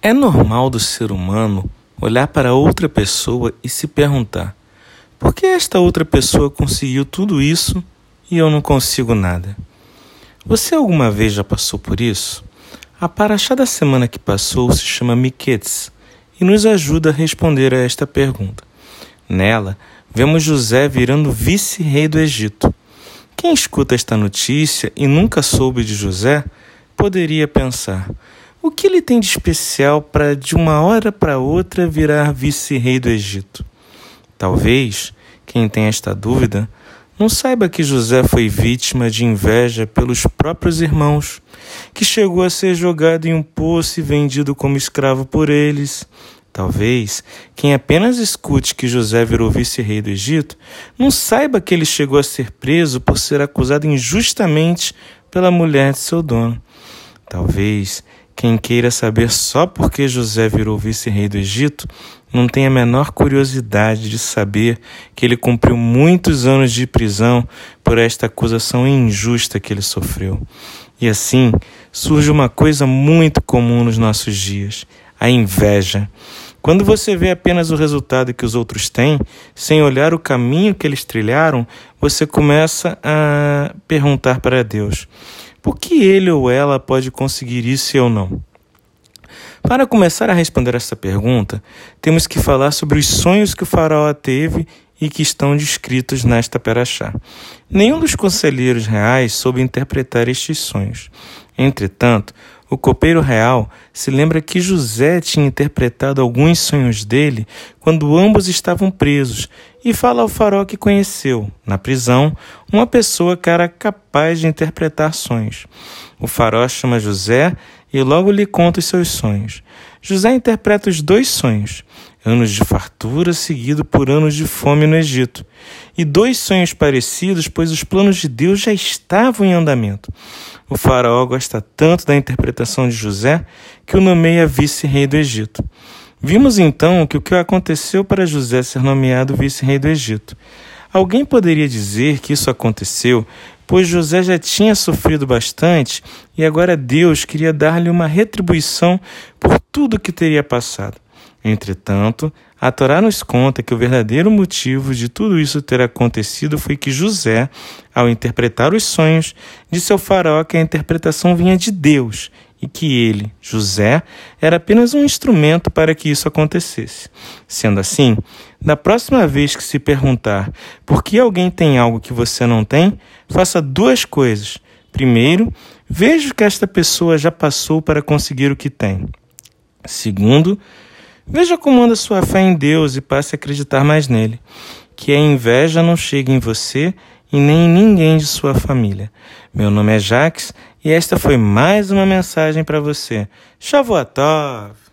É normal do ser humano olhar para outra pessoa e se perguntar: por que esta outra pessoa conseguiu tudo isso e eu não consigo nada? Você alguma vez já passou por isso? A paraxá da semana que passou se chama Miquetes e nos ajuda a responder a esta pergunta. Nela, vemos José virando vice-rei do Egito. Quem escuta esta notícia e nunca soube de José poderia pensar: o que ele tem de especial para de uma hora para outra virar vice-rei do Egito? Talvez quem tem esta dúvida não saiba que José foi vítima de inveja pelos próprios irmãos, que chegou a ser jogado em um poço e vendido como escravo por eles. Talvez quem apenas escute que José virou vice-rei do Egito não saiba que ele chegou a ser preso por ser acusado injustamente pela mulher de seu dono. Talvez quem queira saber só por que José virou vice-rei do Egito não tem a menor curiosidade de saber que ele cumpriu muitos anos de prisão por esta acusação injusta que ele sofreu. E assim surge uma coisa muito comum nos nossos dias: a inveja. Quando você vê apenas o resultado que os outros têm, sem olhar o caminho que eles trilharam, você começa a perguntar para Deus: por que ele ou ela pode conseguir isso e eu não? Para começar a responder essa pergunta, temos que falar sobre os sonhos que o faraó teve e que estão descritos nesta peraxá. Nenhum dos conselheiros reais soube interpretar estes sonhos. Entretanto, o copeiro real se lembra que José tinha interpretado alguns sonhos dele quando ambos estavam presos e fala ao faraó que conheceu, na prisão, uma pessoa que era capaz de interpretar sonhos. O faraó chama José e logo lhe conta os seus sonhos. José interpreta os dois sonhos: anos de fartura seguido por anos de fome no Egito. E dois sonhos parecidos, pois os planos de Deus já estavam em andamento. O faraó gosta tanto da interpretação de José que o nomeia vice-rei do Egito. Vimos então que o que aconteceu para José ser nomeado vice-rei do Egito. Alguém poderia dizer que isso aconteceu pois José já tinha sofrido bastante e agora Deus queria dar-lhe uma retribuição por tudo que teria passado. Entretanto, a Torá nos conta que o verdadeiro motivo de tudo isso ter acontecido foi que José, ao interpretar os sonhos, disse ao faraó que a interpretação vinha de Deus e que ele, José, era apenas um instrumento para que isso acontecesse. Sendo assim, da próxima vez que se perguntar por que alguém tem algo que você não tem, faça duas coisas. Primeiro, veja o que esta pessoa já passou para conseguir o que tem. Segundo, veja como anda sua fé em Deus e passe a acreditar mais nele. Que a inveja não chegue em você e nem em ninguém de sua família. Meu nome é Jaques e esta foi mais uma mensagem para você. Shavuot Tov!